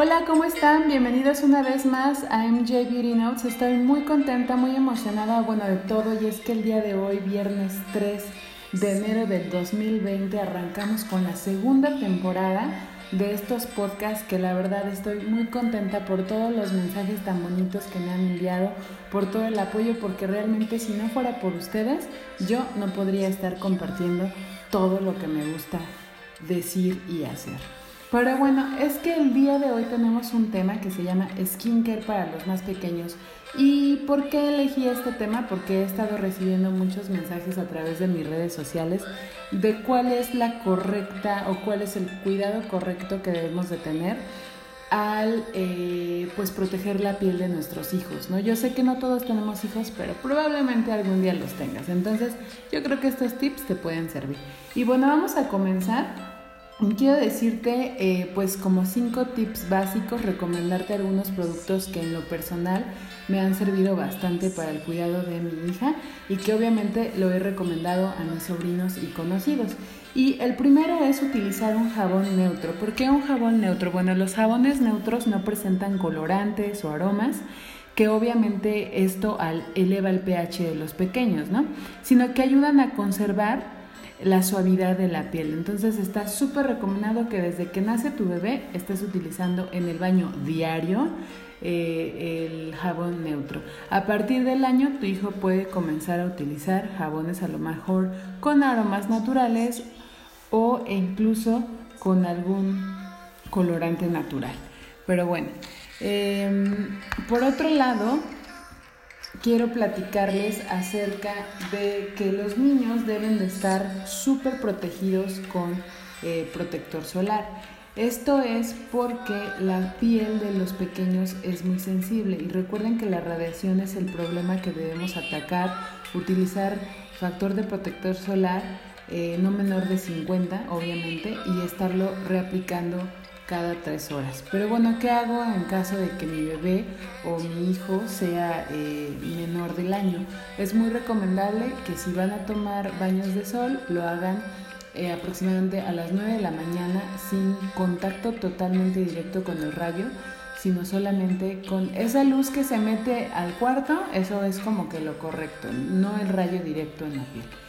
Hola, ¿cómo están? Bienvenidos una vez más a MJ Beauty Notes. Estoy muy contenta, muy emocionada, bueno, de todo, y es que el día de hoy, viernes 3 de enero del 2020, arrancamos con la segunda temporada de estos podcasts que la verdad estoy muy contenta por todos los mensajes tan bonitos que me han enviado, por todo el apoyo, porque realmente si no fuera por ustedes, yo no podría estar compartiendo todo lo que me gusta decir y hacer. Pero bueno, es que el día de hoy tenemos un tema que se llama skincare para los más pequeños. ¿Y por qué elegí este tema? Porque he estado recibiendo muchos mensajes a través de mis redes sociales de cuál es la correcta o cuál es el cuidado correcto que debemos de tener al eh, pues proteger la piel de nuestros hijos, ¿no? Yo sé que no todos tenemos hijos, pero probablemente algún día los tengas. Entonces, yo creo que estos tips te pueden servir. Y bueno, vamos a comenzar Quiero decirte, eh, pues como cinco tips básicos, recomendarte algunos productos que en lo personal me han servido bastante para el cuidado de mi hija y que obviamente lo he recomendado a mis sobrinos y conocidos. Y el primero es utilizar un jabón neutro. ¿Por qué un jabón neutro? Bueno, los jabones neutros no presentan colorantes o aromas que obviamente esto eleva el pH de los pequeños, ¿no? Sino que ayudan a conservar la suavidad de la piel. Entonces está súper recomendado que desde que nace tu bebé estés utilizando en el baño diario eh, el jabón neutro. A partir del año tu hijo puede comenzar a utilizar jabones a lo mejor con aromas naturales o incluso con algún colorante natural. Pero bueno, em, por otro lado, quiero platicarles acerca de que los niños deben de estar súper protegidos con eh, protector solar. Esto es porque la piel de los pequeños es muy sensible y recuerden que la radiación es el problema que debemos atacar, utilizar factor de protector solar eh, no menor de 50 obviamente y estarlo reaplicando cada tres horas. Pero bueno, ¿qué hago en caso de que mi bebé o mi hijo sea eh, menor del año? Es muy recomendable que si van a tomar baños de sol, lo hagan eh, aproximadamente a las 9 de la mañana sin contacto totalmente directo con el rayo, sino solamente con esa luz que se mete al cuarto, eso es como que lo correcto, no el rayo directo en la piel.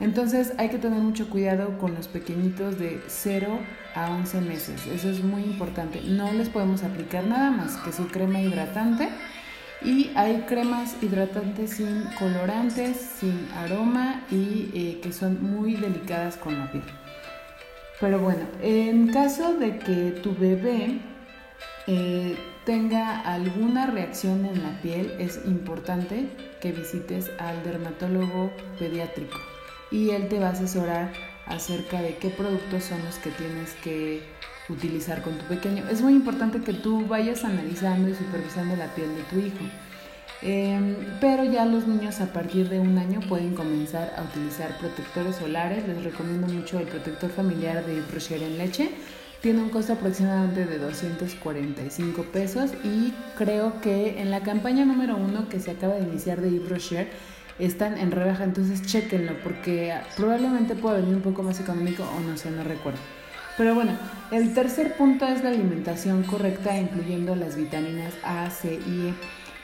Entonces hay que tener mucho cuidado con los pequeñitos de 0 a 11 meses. Eso es muy importante. No les podemos aplicar nada más que su crema hidratante. Y hay cremas hidratantes sin colorantes, sin aroma y eh, que son muy delicadas con la piel. Pero bueno, en caso de que tu bebé eh, tenga alguna reacción en la piel, es importante que visites al dermatólogo pediátrico y él te va a asesorar acerca de qué productos son los que tienes que utilizar con tu pequeño. Es muy importante que tú vayas analizando y supervisando la piel de tu hijo. Em, pero ya los niños a partir de un año pueden comenzar a utilizar protectores solares. Les recomiendo mucho el protector familiar de Rocher en leche. Tiene un costo aproximadamente de 245 pesos y creo que en la campaña número uno que se acaba de iniciar de Yves Rocher están en rebaja, entonces chequenlo porque probablemente pueda venir un poco más económico o no sé, no recuerdo. Pero bueno, el tercer punto es la alimentación correcta, incluyendo las vitaminas A, C y E.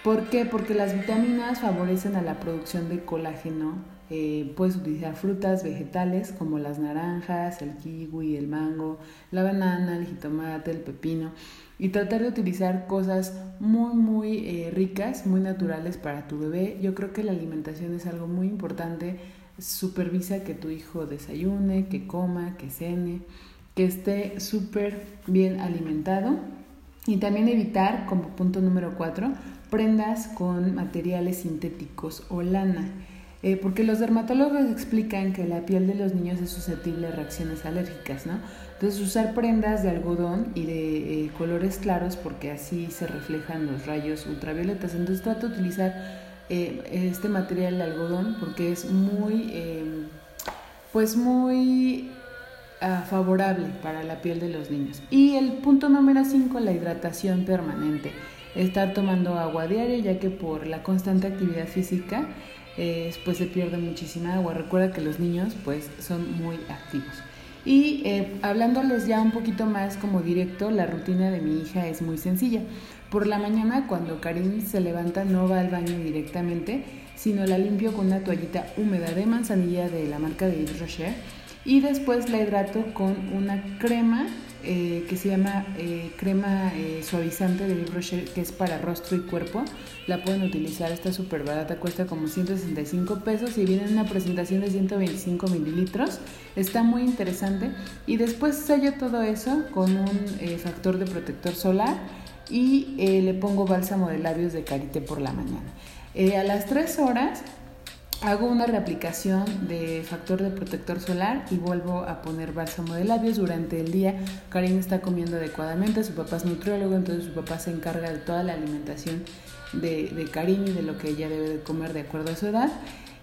¿Por qué? Porque las vitaminas favorecen a la producción de colágeno. Eh, puedes utilizar frutas, vegetales como las naranjas, el kiwi, el mango, la banana, el jitomate, el pepino y tratar de utilizar cosas muy muy eh, ricas, muy naturales para tu bebé. Yo creo que la alimentación es algo muy importante. Supervisa que tu hijo desayune, que coma, que cene, que esté súper bien alimentado. Y también evitar, como punto número cuatro, prendas con materiales sintéticos o lana. Eh, porque los dermatólogos explican que la piel de los niños es susceptible a reacciones alérgicas, ¿no? Entonces usar prendas de algodón y de eh, colores claros porque así se reflejan los rayos ultravioletas. Entonces trata de utilizar eh, este material de algodón porque es muy, em, pues muy ah, favorable para la piel de los niños. Y el punto número 5, la hidratación permanente. Estar tomando agua diaria ya que por la constante actividad física pues se pierde muchísima agua. Recuerda que los niños pues son muy activos. Y eh, hablándoles ya un poquito más como directo, la rutina de mi hija es muy sencilla. Por la mañana, cuando Karim se levanta, no va al baño directamente, sino la limpio con una toallita húmeda de manzanilla de la marca de Yves Rocher. Y después la hidrato con una crema eh, que se llama eh, crema eh, suavizante de Yves Rocher, que es para rostro y cuerpo. La pueden utilizar, está súper barata, cuesta como 165 pesos y viene en una presentación de 125 mililitros. Está muy interesante. Y después sello todo eso con un factor de protector solar y le pongo bálsamo de labios de Carité por la mañana. a las 3 horas Hago una reaplicación de factor de protector solar y vuelvo a poner bálsamo de labios durante el día. Karim está comiendo adecuadamente, su papá es nutriólogo, entonces su papá se encarga de toda la alimentación de, de Karim y de lo que ella debe de comer de acuerdo a su edad.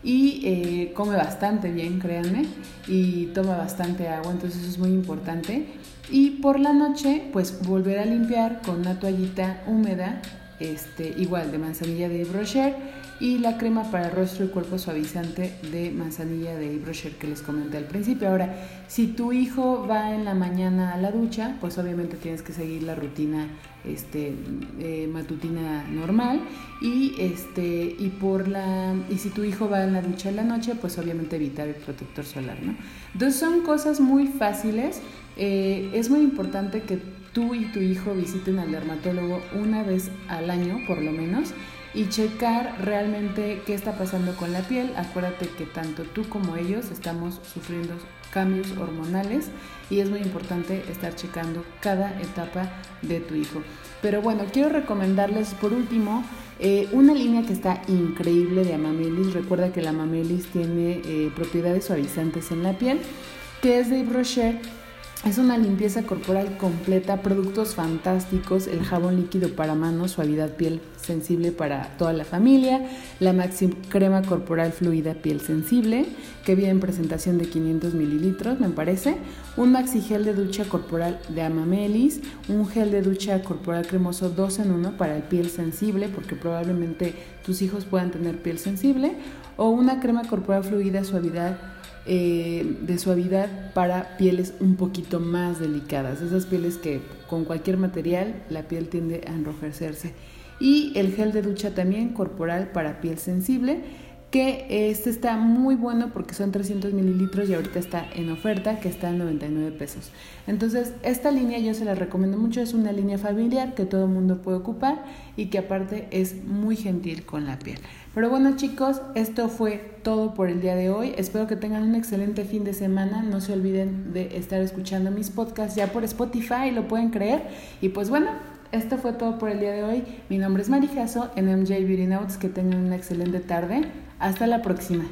Y eh, come bastante bien, créanme, y toma bastante agua, entonces eso es muy importante. Y por la noche, pues volver a limpiar con una toallita húmeda, este, igual de manzanilla de brochet y la crema para rostro y cuerpo suavizante de manzanilla de Yves que les comenté al principio. Ahora, si tu hijo va en la mañana a la ducha, pues obviamente tienes que seguir la rutina este, eh, matutina normal y este y por la y si tu hijo va en la ducha en la noche, pues obviamente evitar el protector solar, ¿no? Entonces son cosas muy fáciles. Eh, es muy importante que tú y tu hijo visiten al dermatólogo una vez al año, por lo menos y checar realmente qué está pasando con la piel. Acuérdate que tanto tú como ellos estamos sufriendo cambios hormonales y es muy importante estar checando cada etapa de tu hijo. Pero bueno, quiero recomendarles por último eh, una línea que está increíble de Amamelis. Recuerda que la Amamelis tiene eh, propiedades suavizantes en la piel, que es de Brochet es una limpieza corporal completa, productos fantásticos, el jabón líquido para manos, suavidad piel sensible para toda la familia, la Maxi crema corporal fluida piel sensible, que viene en presentación de 500 mililitros, me parece, un Maxi gel de ducha corporal de Amamelis, un gel de ducha corporal cremoso 2 en 1 para el piel sensible, porque probablemente tus hijos puedan tener piel sensible, o una crema corporal fluida suavidad eh, de suavidad para pieles un poquito más delicadas, esas pieles que con cualquier material la piel tiende a enrojecerse. Y el gel de ducha también corporal para piel sensible, que este está muy bueno porque son 300 mililitros y ahorita está en oferta, que está en 99 pesos. Entonces, esta línea yo se la recomiendo mucho, es una línea familiar que todo el mundo puede ocupar y que aparte es muy gentil con la piel. Pero bueno chicos, esto fue todo por el día de hoy. Espero que tengan un excelente fin de semana. No se olviden de estar escuchando mis podcasts ya por Spotify, lo pueden creer. Y pues bueno, esto fue todo por el día de hoy. Mi nombre es Marijaso en MJ Beauty Notes. Que tengan una excelente tarde. Hasta la próxima.